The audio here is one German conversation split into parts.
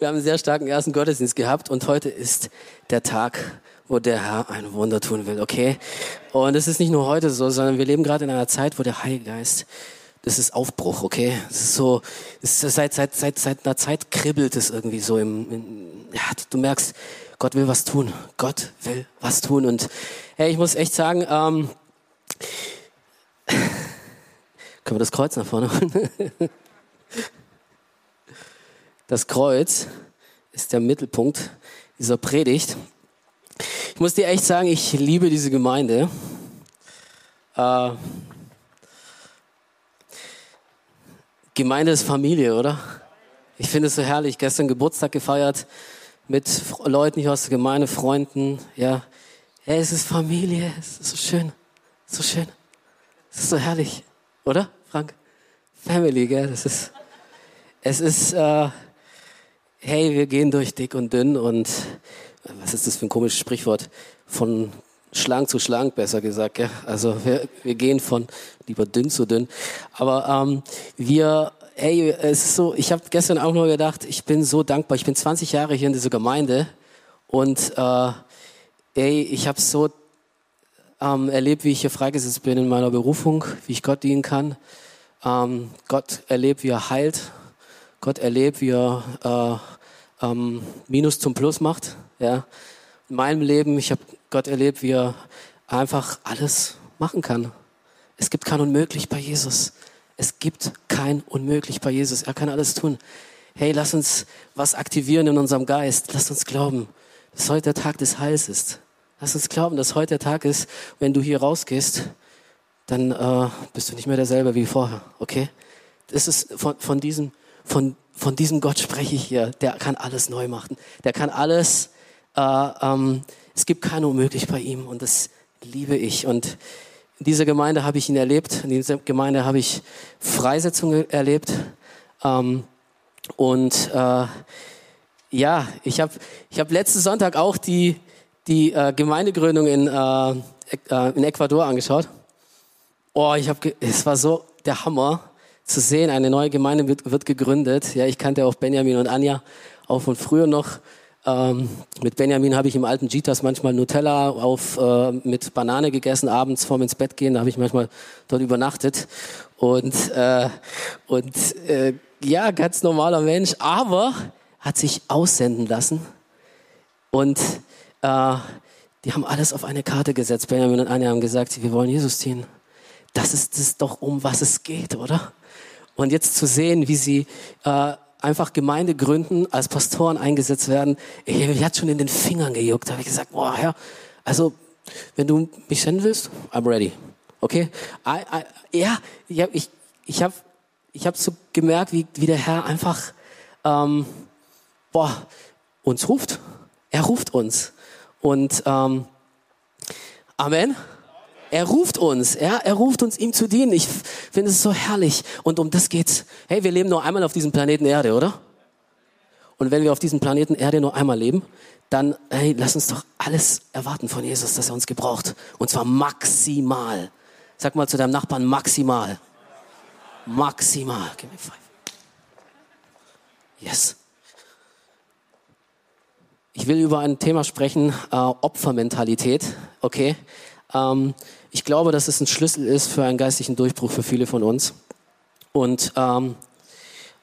Wir haben einen sehr starken ersten Gottesdienst gehabt und heute ist der Tag, wo der Herr ein Wunder tun will, okay? Und es ist nicht nur heute so, sondern wir leben gerade in einer Zeit, wo der Heilige Geist, das ist Aufbruch, okay? Es ist so, es ist seit, seit, seit, seit einer Zeit kribbelt es irgendwie so im, in, ja, du merkst, Gott will was tun. Gott will was tun. Und hey, ich muss echt sagen, ähm, können wir das Kreuz nach vorne holen? Das Kreuz ist der Mittelpunkt dieser Predigt. Ich muss dir echt sagen, ich liebe diese Gemeinde. Äh, Gemeinde ist Familie, oder? Ich finde es so herrlich. Gestern Geburtstag gefeiert mit Leuten hier aus der Gemeinde, Freunden. Ja, hey, es ist Familie. Es ist so schön, so schön. Es ist so herrlich, oder, Frank? Family, gell? Das ist, es ist. Äh, hey, wir gehen durch dick und dünn und was ist das für ein komisches Sprichwort? Von schlank zu schlank, besser gesagt. Gell? Also wir, wir gehen von lieber dünn zu dünn. Aber ähm, wir, hey, es ist so, ich habe gestern auch nur gedacht, ich bin so dankbar. Ich bin 20 Jahre hier in dieser Gemeinde und äh, ey, ich habe so ähm, erlebt, wie ich hier freigesetzt bin in meiner Berufung, wie ich Gott dienen kann. Ähm, Gott erlebt, wie er heilt Gott erlebt, wie er äh, ähm, Minus zum Plus macht. Ja. In meinem Leben, ich habe Gott erlebt, wie er einfach alles machen kann. Es gibt kein Unmöglich bei Jesus. Es gibt kein Unmöglich bei Jesus. Er kann alles tun. Hey, lass uns was aktivieren in unserem Geist. Lass uns glauben, dass heute der Tag des Heils ist. Lass uns glauben, dass heute der Tag ist, wenn du hier rausgehst, dann äh, bist du nicht mehr derselbe wie vorher. Okay? Das ist von, von diesem von, von diesem Gott spreche ich hier. Der kann alles neu machen. Der kann alles, äh, ähm, es gibt kein Unmöglich bei ihm und das liebe ich. Und in dieser Gemeinde habe ich ihn erlebt. In dieser Gemeinde habe ich Freisetzung erlebt. Ähm, und äh, ja, ich habe ich hab letzten Sonntag auch die, die äh, Gemeindegründung in, äh, äh in Ecuador angeschaut. Oh, ich habe, es war so der Hammer zu sehen. Eine neue Gemeinde wird, wird gegründet. Ja, ich kannte auch Benjamin und Anja auch von früher noch. Ähm, mit Benjamin habe ich im alten Gitas manchmal Nutella auf, äh, mit Banane gegessen, abends vorm ins Bett gehen. Da habe ich manchmal dort übernachtet. Und, äh, und äh, ja, ganz normaler Mensch, aber hat sich aussenden lassen. Und äh, die haben alles auf eine Karte gesetzt. Benjamin und Anja haben gesagt, wir wollen Jesus dienen. Das ist es doch, um was es geht, oder? Und jetzt zu sehen, wie sie äh, einfach Gemeinde gründen, als Pastoren eingesetzt werden, ich hat schon in den Fingern gejuckt. Da habe ich gesagt, boah, Herr, also wenn du mich senden willst, I'm ready. Okay? I, I, ja, ich habe ich, ich hab, ich hab so gemerkt, wie, wie der Herr einfach ähm, boah, uns ruft. Er ruft uns. Und ähm, Amen. Er ruft uns, ja, er ruft uns, ihm zu dienen. Ich finde es so herrlich. Und um das geht's. Hey, wir leben nur einmal auf diesem Planeten Erde, oder? Und wenn wir auf diesem Planeten Erde nur einmal leben, dann, hey, lass uns doch alles erwarten von Jesus, dass er uns gebraucht. Und zwar maximal. Sag mal zu deinem Nachbarn maximal. Maximal. Give me five. Yes. Ich will über ein Thema sprechen, äh, Opfermentalität. Okay. Ähm, ich glaube, dass es ein Schlüssel ist für einen geistlichen Durchbruch für viele von uns. Und ähm,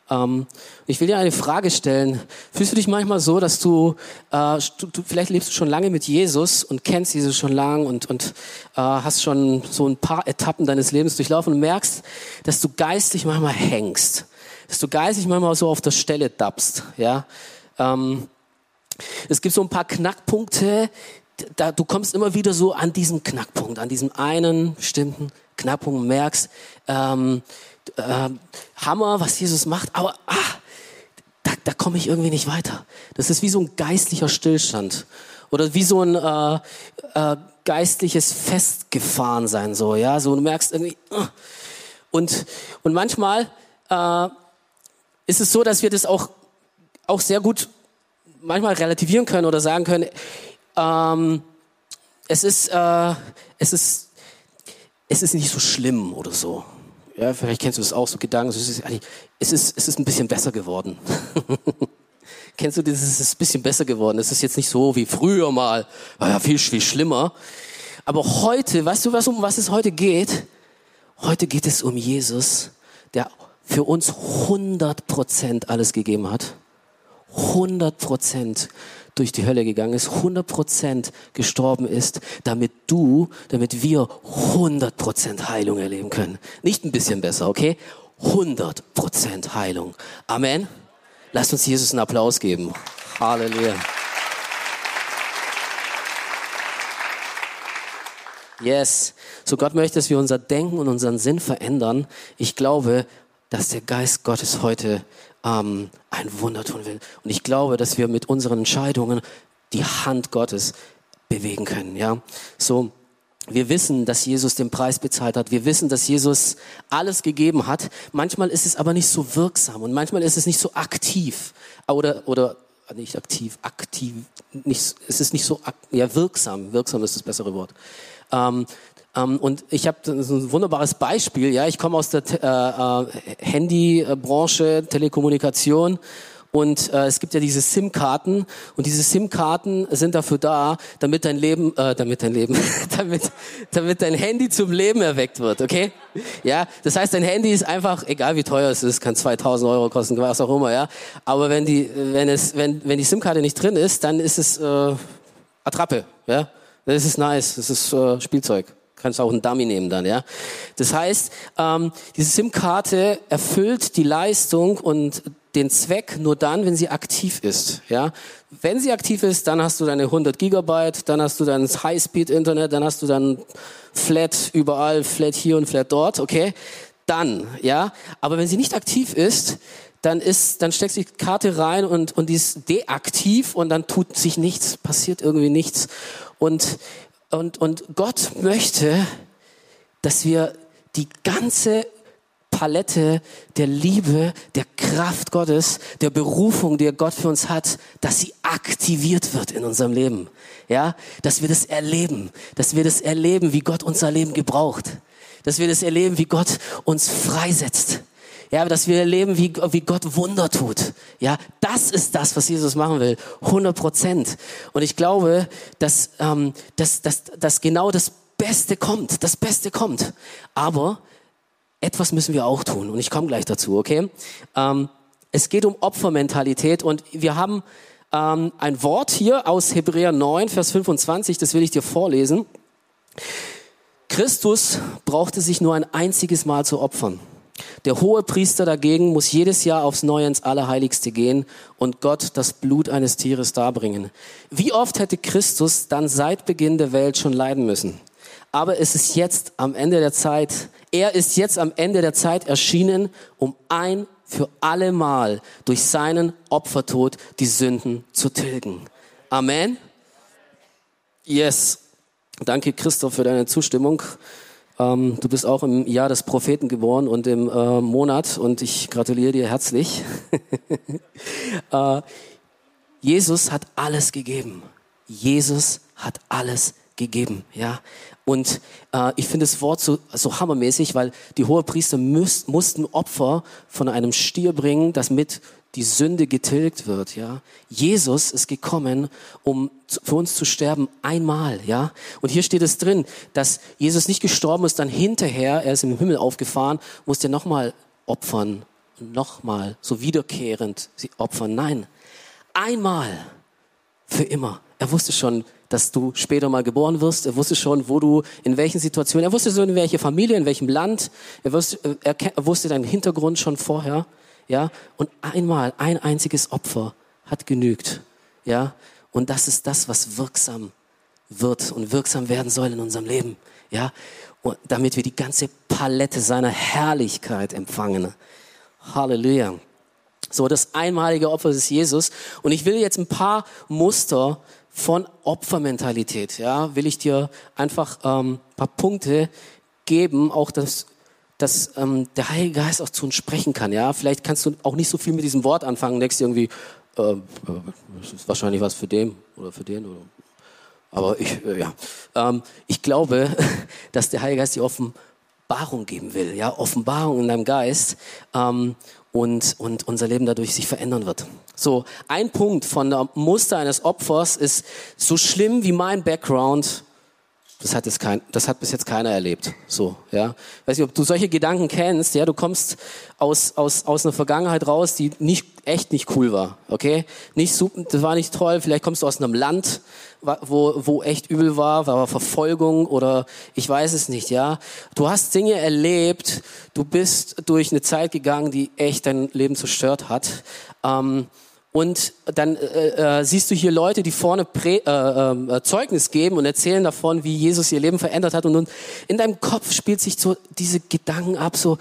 ähm, ich will dir eine Frage stellen. Fühlst du dich manchmal so, dass du, äh, du, du vielleicht lebst du schon lange mit Jesus und kennst Jesus schon lang und, und äh, hast schon so ein paar Etappen deines Lebens durchlaufen und merkst, dass du geistlich manchmal hängst, dass du geistlich manchmal so auf der Stelle dappst, ja. Ähm, es gibt so ein paar Knackpunkte, da, du kommst immer wieder so an diesen Knackpunkt, an diesem einen bestimmten Knackpunkt und merkst, ähm, äh, Hammer, was Jesus macht, aber ah, da, da komme ich irgendwie nicht weiter. Das ist wie so ein geistlicher Stillstand oder wie so ein äh, äh, geistliches Festgefahrensein so, ja, so du merkst irgendwie uh. und und manchmal äh, ist es so, dass wir das auch auch sehr gut manchmal relativieren können oder sagen können, ähm, es ist, äh, es ist, es ist nicht so schlimm oder so. Ja, vielleicht kennst du das auch, so Gedanken. Es ist, es ist, es ist ein bisschen besser geworden. Kennst du das? Es ist ein bisschen besser geworden. Es ist jetzt nicht so wie früher mal. War ja viel, viel schlimmer. Aber heute, weißt du, was, um was es heute geht? Heute geht es um Jesus, der für uns 100 Prozent alles gegeben hat. 100 Prozent durch die Hölle gegangen ist, 100 Prozent gestorben ist, damit du, damit wir 100 Prozent Heilung erleben können. Nicht ein bisschen besser, okay? 100 Prozent Heilung. Amen. Lasst uns Jesus einen Applaus geben. Halleluja. Yes. So Gott möchte, dass wir unser Denken und unseren Sinn verändern. Ich glaube, dass der Geist Gottes heute ähm, ein Wunder tun will. Und ich glaube, dass wir mit unseren Entscheidungen die Hand Gottes bewegen können. Ja, so. Wir wissen, dass Jesus den Preis bezahlt hat. Wir wissen, dass Jesus alles gegeben hat. Manchmal ist es aber nicht so wirksam und manchmal ist es nicht so aktiv oder oder nicht aktiv, aktiv, nicht, es ist nicht so ja wirksam. Wirksam ist das bessere Wort. Ähm, und ich habe ein wunderbares Beispiel. Ja, ich komme aus der äh, äh, Handybranche, Telekommunikation. Und äh, es gibt ja diese SIM-Karten und diese SIM-Karten sind dafür da, damit dein Leben, äh, damit dein Leben, damit, damit dein Handy zum Leben erweckt wird, okay? Ja, das heißt, dein Handy ist einfach, egal wie teuer es ist, kann 2000 Euro kosten, was auch immer, ja. Aber wenn die, wenn es, wenn, wenn die SIM-Karte nicht drin ist, dann ist es äh, Attrappe, ja. Das ist nice, das ist äh, Spielzeug kannst auch einen Dummy nehmen dann, ja. Das heißt, ähm, diese SIM-Karte erfüllt die Leistung und den Zweck nur dann, wenn sie aktiv ist, ja. Wenn sie aktiv ist, dann hast du deine 100 Gigabyte, dann hast du dein High-Speed-Internet, dann hast du dann Flat überall, Flat hier und Flat dort, okay. Dann, ja. Aber wenn sie nicht aktiv ist, dann ist, dann steckst du die Karte rein und, und die ist deaktiv und dann tut sich nichts, passiert irgendwie nichts. Und und, und Gott möchte, dass wir die ganze Palette der Liebe, der Kraft Gottes, der Berufung, die Gott für uns hat, dass sie aktiviert wird in unserem Leben. Ja, dass wir das erleben, dass wir das erleben, wie Gott unser Leben gebraucht, dass wir das erleben, wie Gott uns freisetzt. Ja, dass wir erleben, wie, wie Gott Wunder tut. Ja, das ist das, was Jesus machen will. 100 Prozent. Und ich glaube, dass, ähm, dass, dass, dass genau das Beste kommt. Das Beste kommt. Aber etwas müssen wir auch tun. Und ich komme gleich dazu, okay? Ähm, es geht um Opfermentalität und wir haben ähm, ein Wort hier aus Hebräer 9, Vers 25, das will ich dir vorlesen. Christus brauchte sich nur ein einziges Mal zu opfern. Der hohe Priester dagegen muss jedes Jahr aufs Neue ins Allerheiligste gehen und Gott das Blut eines Tieres darbringen. Wie oft hätte Christus dann seit Beginn der Welt schon leiden müssen? Aber es ist jetzt am Ende der Zeit, er ist jetzt am Ende der Zeit erschienen, um ein für alle Mal durch seinen Opfertod die Sünden zu tilgen. Amen. Yes. Danke, Christoph, für deine Zustimmung. Ähm, du bist auch im Jahr des Propheten geboren und im äh, Monat und ich gratuliere dir herzlich. äh, Jesus hat alles gegeben. Jesus hat alles gegeben, ja. Und äh, ich finde das Wort so, so hammermäßig, weil die Hohepriester müß, mussten Opfer von einem Stier bringen, das mit die Sünde getilgt wird, ja. Jesus ist gekommen, um für uns zu sterben einmal, ja. Und hier steht es drin, dass Jesus nicht gestorben ist, dann hinterher, er ist im Himmel aufgefahren, musste nochmal opfern, nochmal, so wiederkehrend sie opfern. Nein, einmal, für immer. Er wusste schon, dass du später mal geboren wirst. Er wusste schon, wo du, in welchen Situationen. Er wusste schon, in welcher Familie, in welchem Land. Er wusste, er, er wusste deinen Hintergrund schon vorher ja, und einmal, ein einziges Opfer hat genügt, ja, und das ist das, was wirksam wird und wirksam werden soll in unserem Leben, ja, und damit wir die ganze Palette seiner Herrlichkeit empfangen. Halleluja. So, das einmalige Opfer ist Jesus. Und ich will jetzt ein paar Muster von Opfermentalität, ja, will ich dir einfach ähm, paar Punkte geben, auch das dass ähm, der Heilige Geist auch zu uns sprechen kann. Ja, vielleicht kannst du auch nicht so viel mit diesem Wort anfangen. Denkst irgendwie, äh, das ist wahrscheinlich was für den oder für den oder. Aber ich, äh, ja, ähm, ich glaube, dass der Heilige Geist dir offen Offenbarung geben will, ja, Offenbarung in deinem Geist ähm, und, und unser Leben dadurch sich verändern wird. So, ein Punkt von der Muster eines Opfers ist so schlimm wie mein Background das hat, jetzt kein, das hat bis jetzt keiner erlebt. So, ja. Weiß nicht, ob du solche Gedanken kennst. Ja, du kommst aus, aus, aus einer Vergangenheit raus, die nicht, echt nicht cool war. Okay? Nicht super, das war nicht toll. Vielleicht kommst du aus einem Land, wo, wo echt übel war, war Verfolgung oder ich weiß es nicht, ja. Du hast Dinge erlebt, du bist durch eine Zeit gegangen, die echt dein Leben zerstört hat. Ähm, und dann äh, äh, siehst du hier Leute, die vorne Prä, äh, äh, Zeugnis geben und erzählen davon, wie Jesus ihr Leben verändert hat. Und nun in deinem Kopf spielt sich so diese Gedanken ab, so,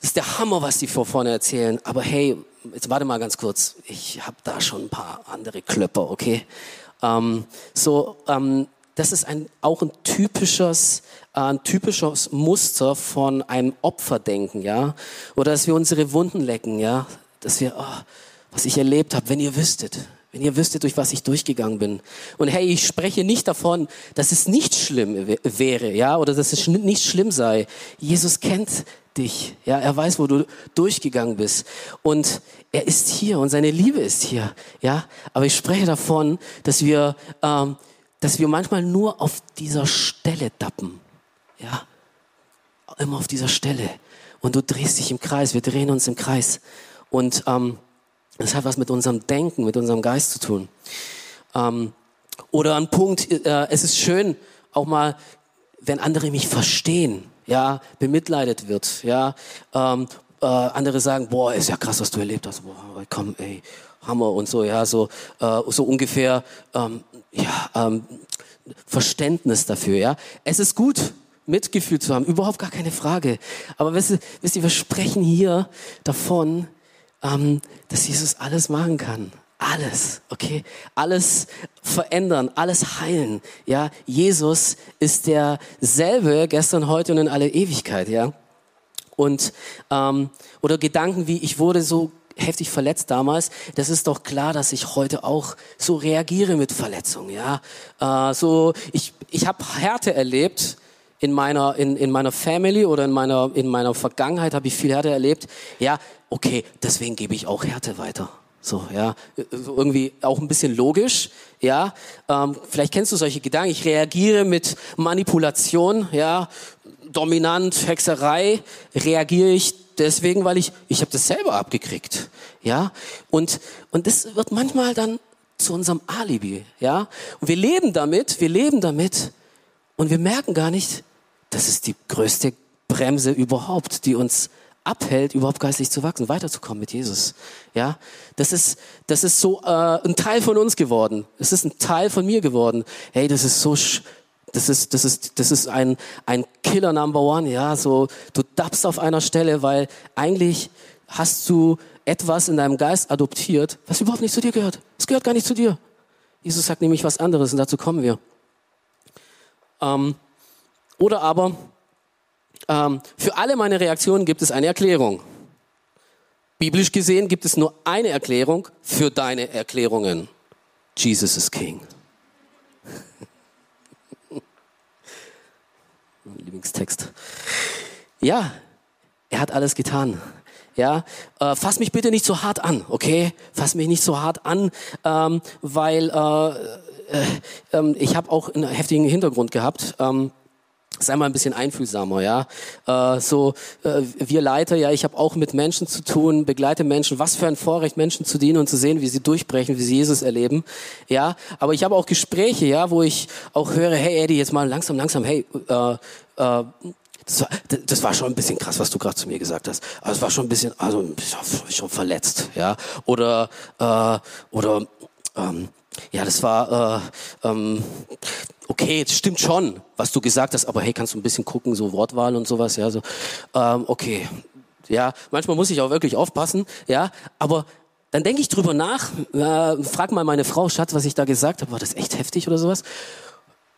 das ist der Hammer, was die vor vorne erzählen. Aber hey, jetzt warte mal ganz kurz. Ich habe da schon ein paar andere Klöpper, okay? Ähm, so, ähm, das ist ein, auch ein typisches, äh, ein typisches Muster von einem Opferdenken, ja? Oder dass wir unsere Wunden lecken, ja? Dass wir, oh, was ich erlebt habe, wenn ihr wüsstet, wenn ihr wüsstet, durch was ich durchgegangen bin. Und hey, ich spreche nicht davon, dass es nicht schlimm wäre, ja, oder dass es nicht schlimm sei. Jesus kennt dich, ja, er weiß, wo du durchgegangen bist und er ist hier und seine Liebe ist hier, ja. Aber ich spreche davon, dass wir, ähm, dass wir manchmal nur auf dieser Stelle dappen, ja, immer auf dieser Stelle. Und du drehst dich im Kreis, wir drehen uns im Kreis und ähm, das hat was mit unserem Denken, mit unserem Geist zu tun. Ähm, oder ein Punkt, äh, es ist schön, auch mal, wenn andere mich verstehen, ja, bemitleidet wird, ja, ähm, äh, andere sagen, boah, ist ja krass, was du erlebt hast, boah, komm, ey, Hammer und so, ja, so, äh, so ungefähr, ähm, ja, ähm, Verständnis dafür, ja. Es ist gut, Mitgefühl zu haben, überhaupt gar keine Frage. Aber wisst wisst ihr wir sprechen hier davon, ähm, dass Jesus alles machen kann. Alles, okay? Alles verändern, alles heilen. Ja, Jesus ist derselbe gestern, heute und in alle Ewigkeit, ja? Und, ähm, oder Gedanken wie, ich wurde so heftig verletzt damals, das ist doch klar, dass ich heute auch so reagiere mit Verletzungen, ja? Äh, so, ich, ich habe Härte erlebt, in meiner, in, in meiner Family oder in meiner, in meiner Vergangenheit habe ich viel Härte erlebt. Ja, okay, deswegen gebe ich auch Härte weiter. So, ja, irgendwie auch ein bisschen logisch, ja. Ähm, vielleicht kennst du solche Gedanken. Ich reagiere mit Manipulation, ja, dominant, Hexerei, reagiere ich deswegen, weil ich, ich habe das selber abgekriegt, ja. Und, und das wird manchmal dann zu unserem Alibi, ja. Und wir leben damit, wir leben damit und wir merken gar nicht, das ist die größte Bremse überhaupt, die uns abhält, überhaupt geistlich zu wachsen, weiterzukommen mit Jesus. Ja, das ist, das ist so äh, ein Teil von uns geworden. Es ist ein Teil von mir geworden. Hey, das ist so, das ist, das ist, das ist ein, ein Killer Number One. Ja, so du dappst auf einer Stelle, weil eigentlich hast du etwas in deinem Geist adoptiert, was überhaupt nicht zu dir gehört. Es gehört gar nicht zu dir. Jesus sagt nämlich was anderes und dazu kommen wir. Ähm, oder aber ähm, für alle meine Reaktionen gibt es eine Erklärung. Biblisch gesehen gibt es nur eine Erklärung für deine Erklärungen. Jesus is King. mein Lieblingstext. Ja, er hat alles getan. Ja, äh, fass mich bitte nicht so hart an, okay? Fass mich nicht so hart an, ähm, weil äh, äh, ähm, ich habe auch einen heftigen Hintergrund gehabt. Ähm, sei mal ein bisschen einfühlsamer, ja. Äh, so äh, wir Leiter, ja, ich habe auch mit Menschen zu tun, begleite Menschen. Was für ein Vorrecht, Menschen zu dienen und zu sehen, wie sie durchbrechen, wie sie Jesus erleben, ja. Aber ich habe auch Gespräche, ja, wo ich auch höre, hey Eddie, jetzt mal langsam, langsam, hey. Äh, äh, das war, das war schon ein bisschen krass, was du gerade zu mir gesagt hast. Also es war schon ein bisschen, also schon verletzt, ja. Oder äh, oder ähm, ja, das war äh, ähm, okay, es stimmt schon, was du gesagt hast, aber hey, kannst du ein bisschen gucken, so Wortwahl und sowas, ja, so, ähm, okay, ja, manchmal muss ich auch wirklich aufpassen, ja, aber dann denke ich drüber nach, äh, frag mal meine Frau, Schatz, was ich da gesagt habe, war das echt heftig oder sowas?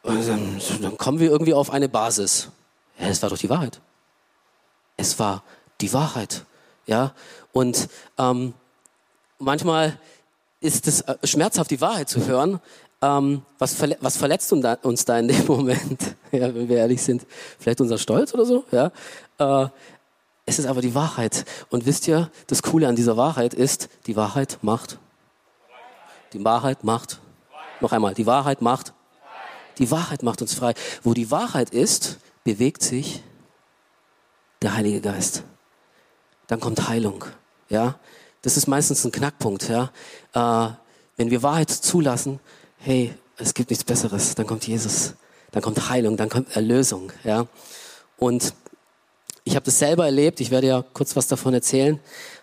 Und dann, dann kommen wir irgendwie auf eine Basis. Ja, es war doch die Wahrheit. Es war die Wahrheit, ja, und ähm, manchmal ist es äh, schmerzhaft, die Wahrheit zu hören, ähm, was, verle was verletzt uns da in dem Moment? ja, wenn wir ehrlich sind, vielleicht unser Stolz oder so. Ja, äh, es ist aber die Wahrheit. Und wisst ihr, das Coole an dieser Wahrheit ist, die Wahrheit macht. Die Wahrheit macht. Noch einmal, die Wahrheit macht. Die Wahrheit macht uns frei. Wo die Wahrheit ist, bewegt sich der Heilige Geist. Dann kommt Heilung. Ja, das ist meistens ein Knackpunkt. Ja, äh, wenn wir Wahrheit zulassen, hey, es gibt nichts Besseres. Dann kommt Jesus, dann kommt Heilung, dann kommt Erlösung. Ja, und ich habe das selber erlebt. Ich werde ja kurz was davon erzählen.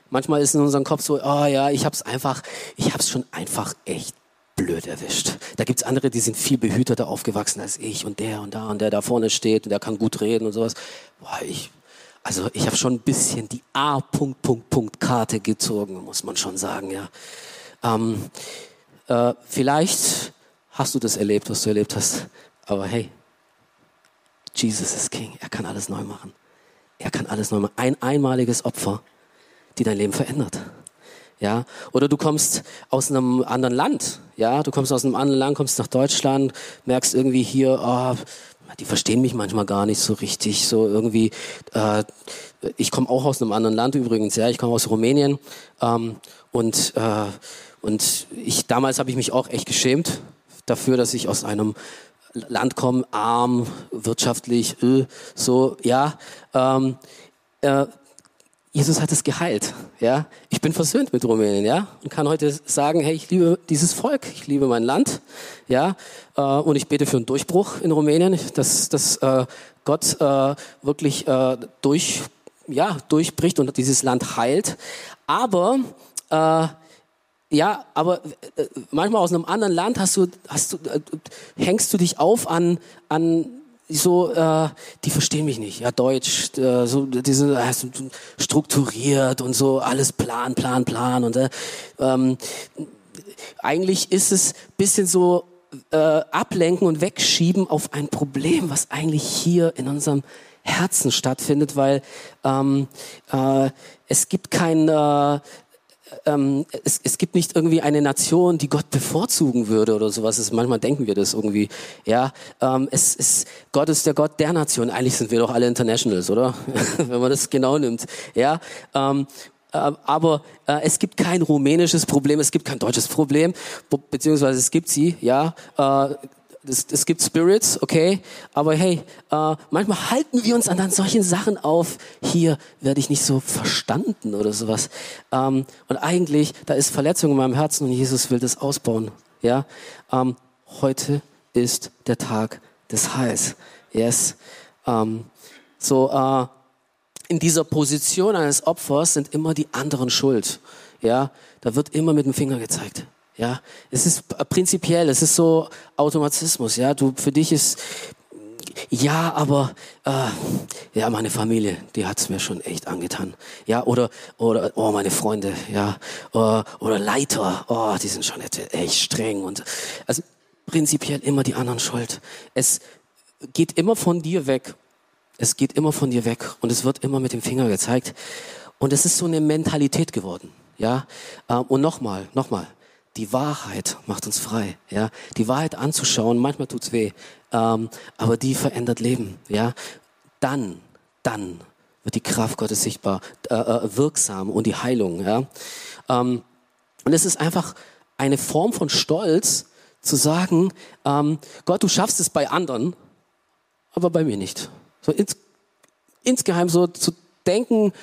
Manchmal ist in unserem Kopf so, oh ja, ich habe es einfach, ich habe es schon einfach echt blöd erwischt. Da gibt's andere, die sind viel behüteter aufgewachsen als ich und der und da und der da vorne steht und der kann gut reden und sowas. Boah, ich, also ich habe schon ein bisschen die A. Punkt, Punkt, Punkt Karte gezogen, muss man schon sagen, ja. Ähm, äh, vielleicht hast du das erlebt, was du erlebt hast, aber hey, Jesus ist King, er kann alles neu machen. Er kann alles neu machen. Ein einmaliges Opfer, die dein Leben verändert ja, oder du kommst aus einem anderen Land, ja, du kommst aus einem anderen Land, kommst nach Deutschland, merkst irgendwie hier, oh, die verstehen mich manchmal gar nicht so richtig, so irgendwie, äh, ich komme auch aus einem anderen Land übrigens, ja, ich komme aus Rumänien ähm, und äh, und ich damals habe ich mich auch echt geschämt dafür, dass ich aus einem Land komme, arm, wirtschaftlich, äh, so, ja. Ähm, äh, Jesus hat es geheilt, ja. Ich bin versöhnt mit Rumänien, ja, und kann heute sagen, hey, ich liebe dieses Volk, ich liebe mein Land, ja, äh, und ich bete für einen Durchbruch in Rumänien, dass, dass äh, Gott äh, wirklich äh, durch, ja, durchbricht und dieses Land heilt. Aber äh, ja, aber äh, manchmal aus einem anderen Land hast du, hast du, äh, hängst du dich auf an, an so, äh, die verstehen mich nicht. Ja, Deutsch, äh, so, die sind äh, strukturiert und so, alles Plan, Plan, Plan. Und äh, ähm, eigentlich ist es bisschen so äh, ablenken und wegschieben auf ein Problem, was eigentlich hier in unserem Herzen stattfindet, weil ähm, äh, es gibt kein äh, ähm, es, es gibt nicht irgendwie eine Nation, die Gott bevorzugen würde oder sowas. Es, manchmal denken wir das irgendwie. Ja, ähm, es ist Gott ist der Gott der Nation. Eigentlich sind wir doch alle Internationals, oder? Wenn man das genau nimmt. Ja, ähm, äh, aber äh, es gibt kein rumänisches Problem, es gibt kein deutsches Problem, beziehungsweise es gibt sie, ja. Äh, es, gibt Spirits, okay, aber hey, äh, manchmal halten wir uns an dann solchen Sachen auf. Hier werde ich nicht so verstanden oder sowas. Ähm, und eigentlich, da ist Verletzung in meinem Herzen und Jesus will das ausbauen. Ja, ähm, heute ist der Tag des Heils. Yes. Ähm, so äh, in dieser Position eines Opfers sind immer die anderen schuld. Ja, da wird immer mit dem Finger gezeigt. Ja, es ist prinzipiell, es ist so Automatismus. Ja, du für dich ist ja, aber äh, ja, meine Familie, die hat's mir schon echt angetan. Ja, oder oder oh meine Freunde, ja, oder, äh, oder Leiter, oh, die sind schon echt streng und also prinzipiell immer die anderen schuld. Es geht immer von dir weg. Es geht immer von dir weg und es wird immer mit dem Finger gezeigt und es ist so eine Mentalität geworden. Ja, äh, und nochmal, nochmal die Wahrheit macht uns frei, ja. Die Wahrheit anzuschauen, manchmal tut's weh, ähm, aber die verändert Leben, ja. Dann, dann wird die Kraft Gottes sichtbar, äh, äh, wirksam und die Heilung, ja. Ähm, und es ist einfach eine Form von Stolz, zu sagen, ähm, Gott, du schaffst es bei anderen, aber bei mir nicht. So ins, insgeheim so zu denken,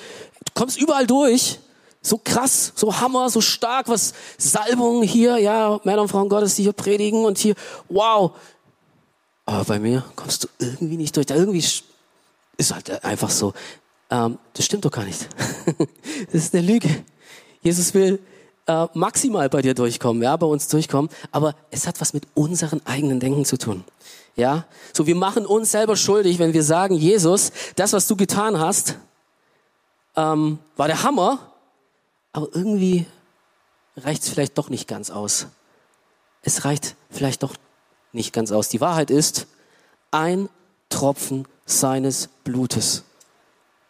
du kommst überall durch, so krass, so Hammer, so stark, was Salbung hier, ja, Männer und Frauen Gottes, die hier predigen und hier, wow. Aber bei mir kommst du irgendwie nicht durch. Da irgendwie ist halt einfach so. Ähm, das stimmt doch gar nicht. das ist eine Lüge. Jesus will äh, maximal bei dir durchkommen, ja, bei uns durchkommen, aber es hat was mit unseren eigenen Denken zu tun. Ja, so wir machen uns selber schuldig, wenn wir sagen, Jesus, das, was du getan hast, ähm, war der Hammer, aber irgendwie reicht es vielleicht doch nicht ganz aus. Es reicht vielleicht doch nicht ganz aus. Die Wahrheit ist, ein Tropfen seines Blutes.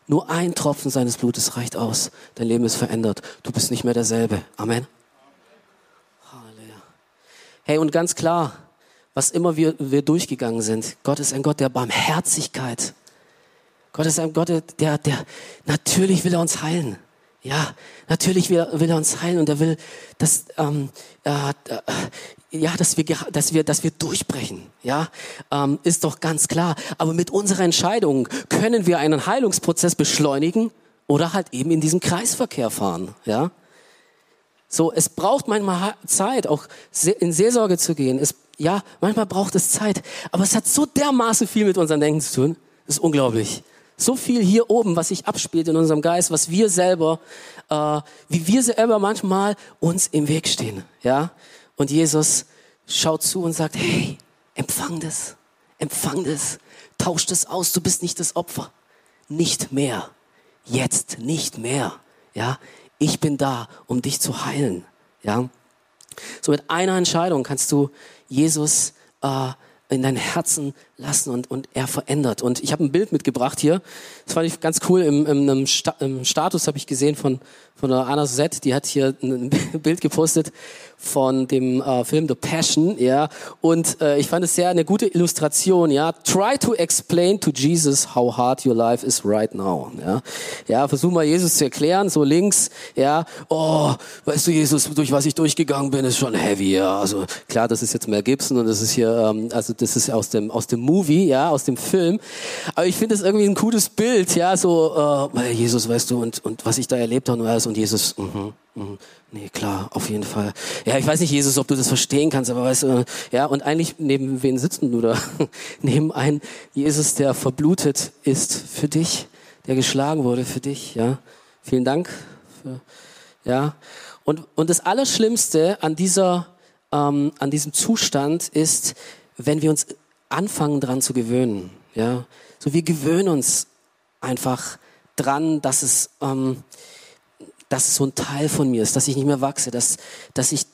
Nur ein Tropfen seines Blutes reicht aus. Dein Leben ist verändert. Du bist nicht mehr derselbe. Amen. Halleluja. Hey, und ganz klar, was immer wir, wir durchgegangen sind, Gott ist ein Gott der Barmherzigkeit. Gott ist ein Gott, der, der, natürlich will er uns heilen. Ja, natürlich will, will er uns heilen und er will, dass, ähm, äh, äh, ja, dass wir, dass wir, dass wir durchbrechen. Ja, ähm, ist doch ganz klar. Aber mit unserer Entscheidung können wir einen Heilungsprozess beschleunigen oder halt eben in diesem Kreisverkehr fahren. Ja, so, es braucht manchmal Zeit, auch in Seelsorge zu gehen. Es, ja, manchmal braucht es Zeit, aber es hat so dermaßen viel mit unserem Denken zu tun. Das ist unglaublich so viel hier oben, was sich abspielt in unserem Geist, was wir selber, äh, wie wir selber manchmal uns im Weg stehen, ja. Und Jesus schaut zu und sagt, hey, empfang das, empfang das, tausch das aus, du bist nicht das Opfer, nicht mehr, jetzt nicht mehr, ja. Ich bin da, um dich zu heilen, ja. So mit einer Entscheidung kannst du Jesus äh, in dein Herzen lassen und, und er verändert. Und ich habe ein Bild mitgebracht hier. Das fand ich ganz cool. Im, im, im, Sta im Status habe ich gesehen von, von der Anna Z. Die hat hier ein Bild gepostet von dem äh, Film The Passion, ja. Und äh, ich fand es sehr eine gute Illustration, ja. Try to explain to Jesus how hard your life is right now, ja. Ja, versuch mal Jesus zu erklären, so links, ja. Oh, weißt du, Jesus, durch was ich durchgegangen bin, ist schon heavy, ja. Also klar, das ist jetzt Mel Gibson und das ist hier, ähm, also das ist aus dem aus dem Movie, ja, aus dem Film. Aber ich finde es irgendwie ein cooles Bild, ja, so äh, Jesus, weißt du, und und was ich da erlebt habe und alles und Jesus. Mhm. Mhm. Nee, klar, auf jeden Fall. Ja, ich weiß nicht, Jesus, ob du das verstehen kannst, aber weißt du, ja, und eigentlich neben wen sitzt du da? neben einen Jesus, der verblutet ist für dich, der geschlagen wurde für dich, ja. Vielen Dank. Für, ja. Und, und das Allerschlimmste an dieser, ähm, an diesem Zustand ist, wenn wir uns anfangen dran zu gewöhnen, ja. So, wir gewöhnen uns einfach dran, dass es, ähm, dass es so ein Teil von mir ist, dass ich nicht mehr wachse, dass, dass ich,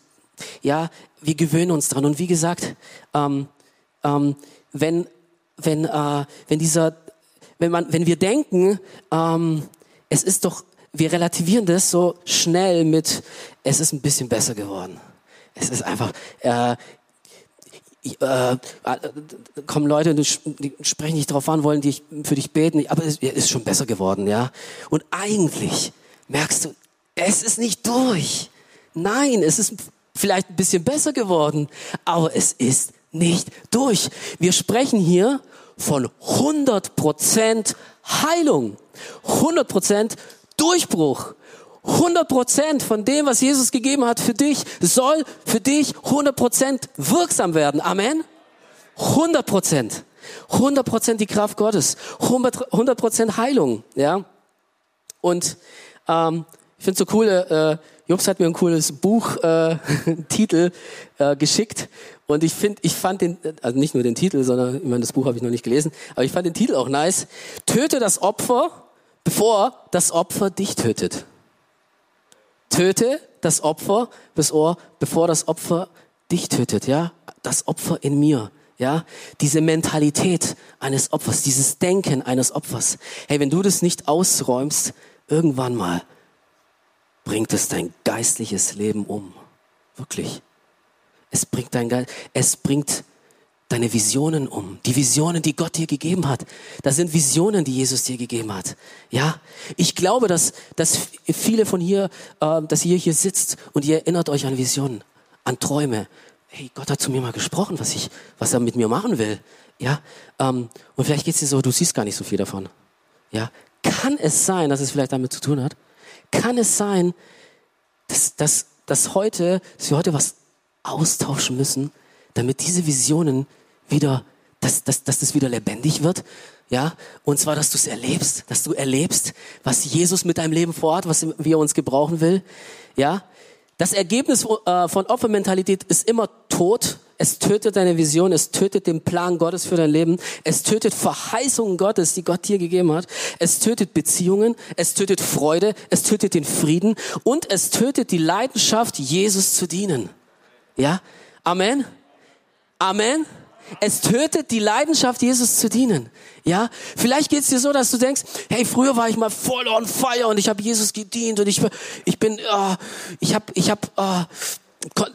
ja, wir gewöhnen uns dran. Und wie gesagt, ähm, ähm, wenn, wenn, äh, wenn dieser, wenn man, wenn wir denken, ähm, es ist doch, wir relativieren das so schnell mit, es ist ein bisschen besser geworden. Es ist einfach, äh, äh, kommen Leute, die sprechen nicht drauf an, wollen die für dich beten, aber es ist schon besser geworden, ja. Und eigentlich merkst du, es ist nicht durch. Nein, es ist vielleicht ein bisschen besser geworden, aber es ist nicht durch. Wir sprechen hier von 100% Heilung, 100% Durchbruch. 100% von dem, was Jesus gegeben hat für dich, soll für dich 100% wirksam werden. Amen? 100%. 100% die Kraft Gottes. 100%, Heilung. Ja? Und ähm, ich finde so cool, äh, Jobs hat mir ein cooles Buch äh, äh, geschickt und ich finde, ich fand den, also nicht nur den Titel, sondern ich meine, das Buch habe ich noch nicht gelesen, aber ich fand den Titel auch nice. Töte das Opfer, bevor das Opfer dich tötet. Töte das Opfer, bevor das Opfer dich tötet, ja? Das Opfer in mir, ja? Diese Mentalität eines Opfers, dieses Denken eines Opfers. Hey, wenn du das nicht ausräumst, irgendwann mal, bringt es dein geistliches Leben um. Wirklich. Es bringt dein Geist, es bringt deine Visionen um. Die Visionen, die Gott dir gegeben hat. Das sind Visionen, die Jesus dir gegeben hat. Ja. Ich glaube, dass, dass viele von hier, äh, dass ihr hier sitzt und ihr erinnert euch an Visionen, an Träume. Hey, Gott hat zu mir mal gesprochen, was ich, was er mit mir machen will. Ja. Ähm, und vielleicht geht's dir so, du siehst gar nicht so viel davon. Ja. Kann es sein, dass es vielleicht damit zu tun hat? kann es sein, dass, dass, dass, heute, dass wir heute was austauschen müssen, damit diese Visionen wieder, dass, dass, dass das wieder lebendig wird. Ja, und zwar, dass du es erlebst, dass du erlebst, was Jesus mit deinem Leben vorhat, was wie er uns gebrauchen will. Ja, das Ergebnis äh, von Opfermentalität ist immer Tod, es tötet deine Vision, es tötet den Plan Gottes für dein Leben, es tötet Verheißungen Gottes, die Gott dir gegeben hat, es tötet Beziehungen, es tötet Freude, es tötet den Frieden und es tötet die Leidenschaft, Jesus zu dienen. Ja? Amen? Amen? Es tötet die Leidenschaft, Jesus zu dienen. Ja, vielleicht geht's dir so, dass du denkst, hey, früher war ich mal voll on fire und ich habe Jesus gedient und ich, ich bin, uh, ich habe, ich habe, uh,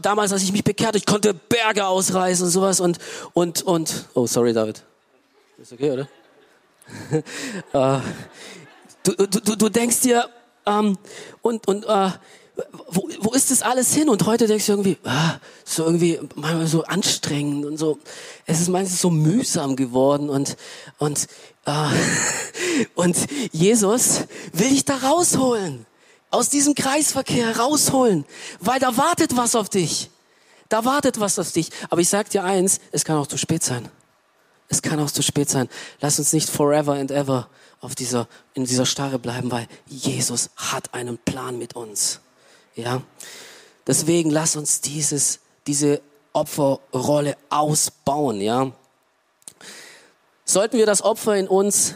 damals, als ich mich bekehrt, ich konnte Berge ausreißen und sowas und, und, und, oh, sorry, David. Ist okay, oder? uh, du, du, du denkst dir, ähm, und, und, uh, wo, wo ist das alles hin? Und heute denkst du irgendwie, ah, so irgendwie manchmal so anstrengend und so. Es ist meistens so mühsam geworden und und äh, und Jesus will dich da rausholen, aus diesem Kreisverkehr rausholen, weil da wartet was auf dich. Da wartet was auf dich. Aber ich sag dir eins, es kann auch zu spät sein. Es kann auch zu spät sein. Lass uns nicht forever and ever auf dieser, in dieser Starre bleiben, weil Jesus hat einen Plan mit uns. Ja? Deswegen lass uns dieses, diese Opferrolle ausbauen, ja? Sollten wir das Opfer in uns,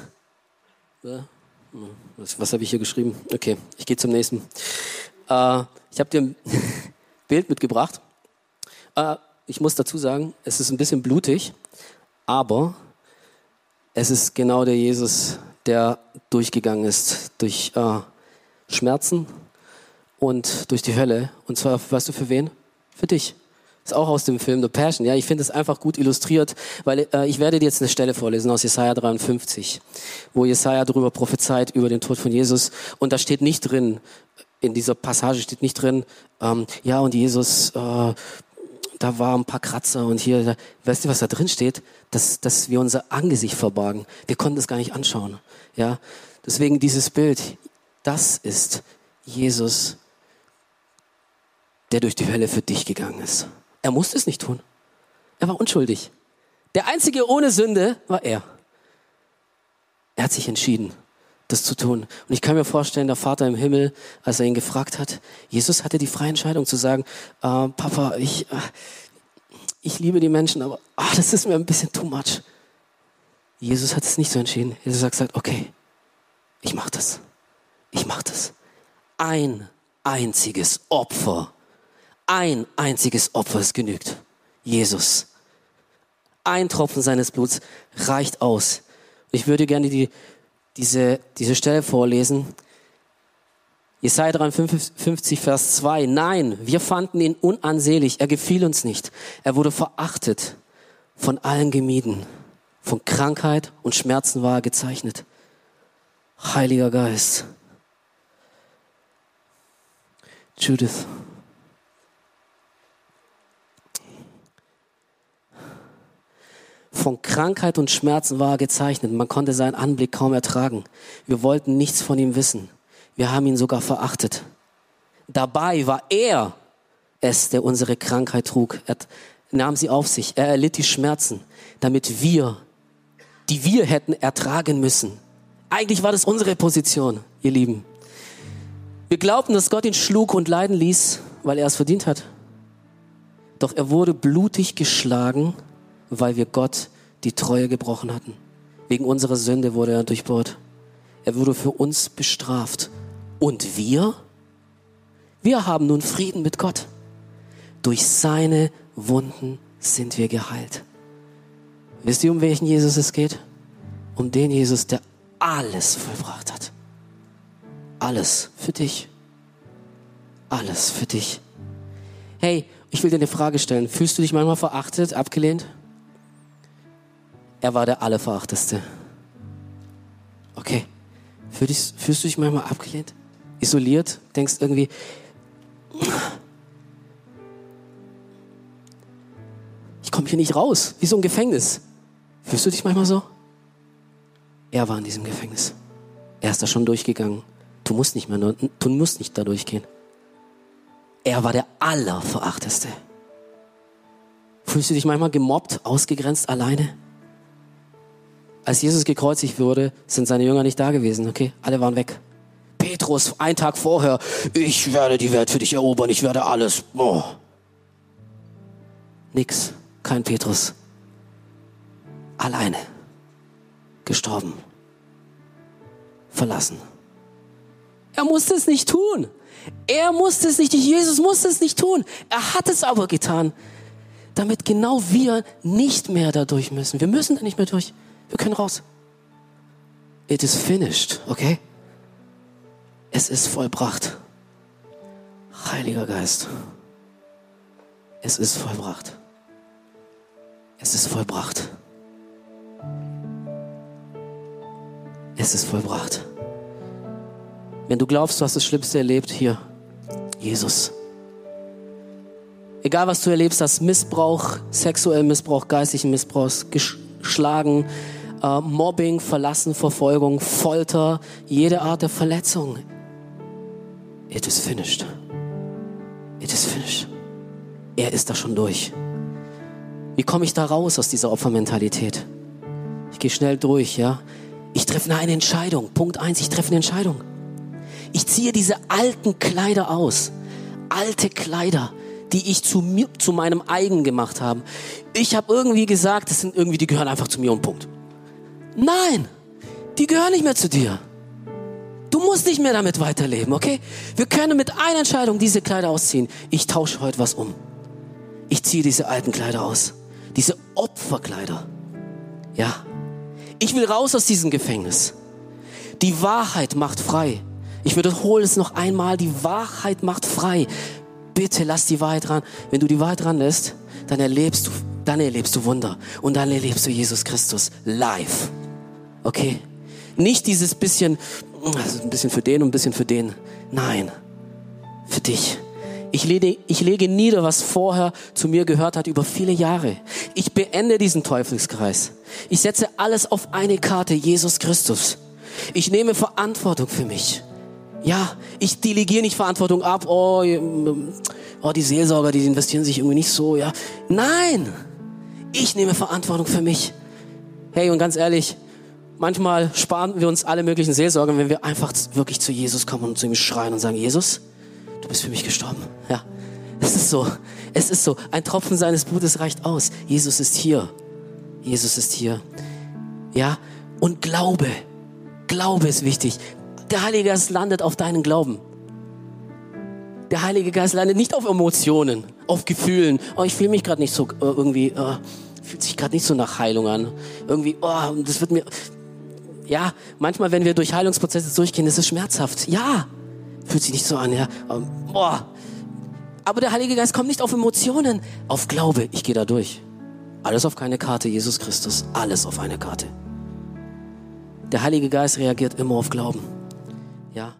was, was habe ich hier geschrieben? Okay, ich gehe zum nächsten. Äh, ich habe dir ein Bild mitgebracht. Äh, ich muss dazu sagen, es ist ein bisschen blutig, aber es ist genau der Jesus, der durchgegangen ist durch äh, Schmerzen, und durch die Hölle. Und zwar, weißt du, für wen? Für dich. Ist auch aus dem Film The Passion. Ja, ich finde es einfach gut illustriert, weil äh, ich werde dir jetzt eine Stelle vorlesen aus Jesaja 53, wo Jesaja darüber prophezeit über den Tod von Jesus. Und da steht nicht drin, in dieser Passage steht nicht drin, ähm, ja, und Jesus, äh, da waren ein paar Kratzer und hier, weißt du, was da drin steht? Dass, dass wir unser Angesicht verbargen. Wir konnten das gar nicht anschauen. Ja, deswegen dieses Bild, das ist Jesus der durch die Hölle für dich gegangen ist. Er musste es nicht tun. Er war unschuldig. Der einzige ohne Sünde war er. Er hat sich entschieden, das zu tun. Und ich kann mir vorstellen, der Vater im Himmel, als er ihn gefragt hat, Jesus hatte die freie Entscheidung zu sagen, äh, Papa, ich, äh, ich liebe die Menschen, aber ach, das ist mir ein bisschen too much. Jesus hat es nicht so entschieden. Jesus hat gesagt, okay, ich mach das. Ich mach das. Ein einziges Opfer ein einziges Opfer ist genügt. Jesus. Ein Tropfen seines Bluts reicht aus. Ich würde gerne die, diese, diese Stelle vorlesen. Jesaja 53, Vers 2. Nein, wir fanden ihn unansehlich. Er gefiel uns nicht. Er wurde verachtet, von allen gemieden. Von Krankheit und Schmerzen war er gezeichnet. Heiliger Geist. Judith. Von Krankheit und Schmerzen war er gezeichnet. Man konnte seinen Anblick kaum ertragen. Wir wollten nichts von ihm wissen. Wir haben ihn sogar verachtet. Dabei war er es, der unsere Krankheit trug. Er nahm sie auf sich. Er erlitt die Schmerzen, damit wir, die wir hätten ertragen müssen. Eigentlich war das unsere Position, ihr Lieben. Wir glaubten, dass Gott ihn schlug und leiden ließ, weil er es verdient hat. Doch er wurde blutig geschlagen weil wir Gott die Treue gebrochen hatten. Wegen unserer Sünde wurde er durchbohrt. Er wurde für uns bestraft. Und wir? Wir haben nun Frieden mit Gott. Durch seine Wunden sind wir geheilt. Wisst ihr, um welchen Jesus es geht? Um den Jesus, der alles vollbracht hat. Alles für dich. Alles für dich. Hey, ich will dir eine Frage stellen. Fühlst du dich manchmal verachtet, abgelehnt? Er war der Allerverachteste. Okay. Fühlst, fühlst du dich manchmal abgelehnt? Isoliert? Denkst irgendwie, ich komme hier nicht raus, wie so ein Gefängnis. Fühlst du dich manchmal so? Er war in diesem Gefängnis. Er ist da schon durchgegangen. Du musst nicht mehr, du musst nicht da durchgehen. Er war der Allerverachteste. Fühlst du dich manchmal gemobbt, ausgegrenzt, alleine? Als Jesus gekreuzigt wurde, sind seine Jünger nicht da gewesen, okay? Alle waren weg. Petrus, ein Tag vorher, ich werde die Welt für dich erobern, ich werde alles. Oh. Nix, kein Petrus. Alleine. Gestorben. Verlassen. Er musste es nicht tun. Er musste es nicht, Jesus musste es nicht tun. Er hat es aber getan, damit genau wir nicht mehr dadurch müssen. Wir müssen da nicht mehr durch. Wir können raus. It is finished, okay? Es ist vollbracht. Heiliger Geist. Es ist vollbracht. Es ist vollbracht. Es ist vollbracht. Wenn du glaubst, du hast das Schlimmste erlebt, hier, Jesus. Egal, was du erlebst hast, Missbrauch, sexuellen Missbrauch, geistigen Missbrauch, geschlagen, äh, Mobbing, Verlassen, Verfolgung, Folter, jede Art der Verletzung. It is finished. It is finished. Er ist da schon durch. Wie komme ich da raus aus dieser Opfermentalität? Ich gehe schnell durch, ja. Ich treffe eine Entscheidung. Punkt eins, ich treffe eine Entscheidung. Ich ziehe diese alten Kleider aus. Alte Kleider, die ich zu mir, zu meinem eigen gemacht habe. Ich habe irgendwie gesagt, das sind irgendwie, die gehören einfach zu mir und Punkt. Nein, die gehören nicht mehr zu dir. Du musst nicht mehr damit weiterleben, okay? Wir können mit einer Entscheidung diese Kleider ausziehen. Ich tausche heute was um. Ich ziehe diese alten Kleider aus. Diese Opferkleider. Ja. Ich will raus aus diesem Gefängnis. Die Wahrheit macht frei. Ich wiederhole es noch einmal, die Wahrheit macht frei. Bitte lass die Wahrheit ran. Wenn du die Wahrheit ran lässt, dann erlebst du, dann erlebst du Wunder. Und dann erlebst du Jesus Christus live. Okay? Nicht dieses bisschen, also ein bisschen für den und ein bisschen für den. Nein. Für dich. Ich lege, ich lege nieder, was vorher zu mir gehört hat über viele Jahre. Ich beende diesen Teufelskreis. Ich setze alles auf eine Karte, Jesus Christus. Ich nehme Verantwortung für mich. Ja, ich delegiere nicht Verantwortung ab. Oh, oh, die Seelsorger, die investieren sich irgendwie nicht so. Ja, nein, ich nehme Verantwortung für mich. Hey, und ganz ehrlich, manchmal sparen wir uns alle möglichen Seelsorger, wenn wir einfach wirklich zu Jesus kommen und zu ihm schreien und sagen, Jesus, du bist für mich gestorben. Ja, es ist so. Es ist so. Ein Tropfen seines Blutes reicht aus. Jesus ist hier. Jesus ist hier. Ja, und Glaube. Glaube ist wichtig. Der Heilige Geist landet auf deinen Glauben. Der Heilige Geist landet nicht auf Emotionen, auf Gefühlen. Oh, ich fühle mich gerade nicht so äh, irgendwie, äh, fühlt sich gerade nicht so nach Heilung an. Irgendwie, oh, das wird mir, ja, manchmal, wenn wir durch Heilungsprozesse durchgehen, ist es schmerzhaft. Ja, fühlt sich nicht so an, ja. Ähm, boah. Aber der Heilige Geist kommt nicht auf Emotionen, auf Glaube. Ich gehe da durch. Alles auf keine Karte, Jesus Christus. Alles auf eine Karte. Der Heilige Geist reagiert immer auf Glauben. Ja.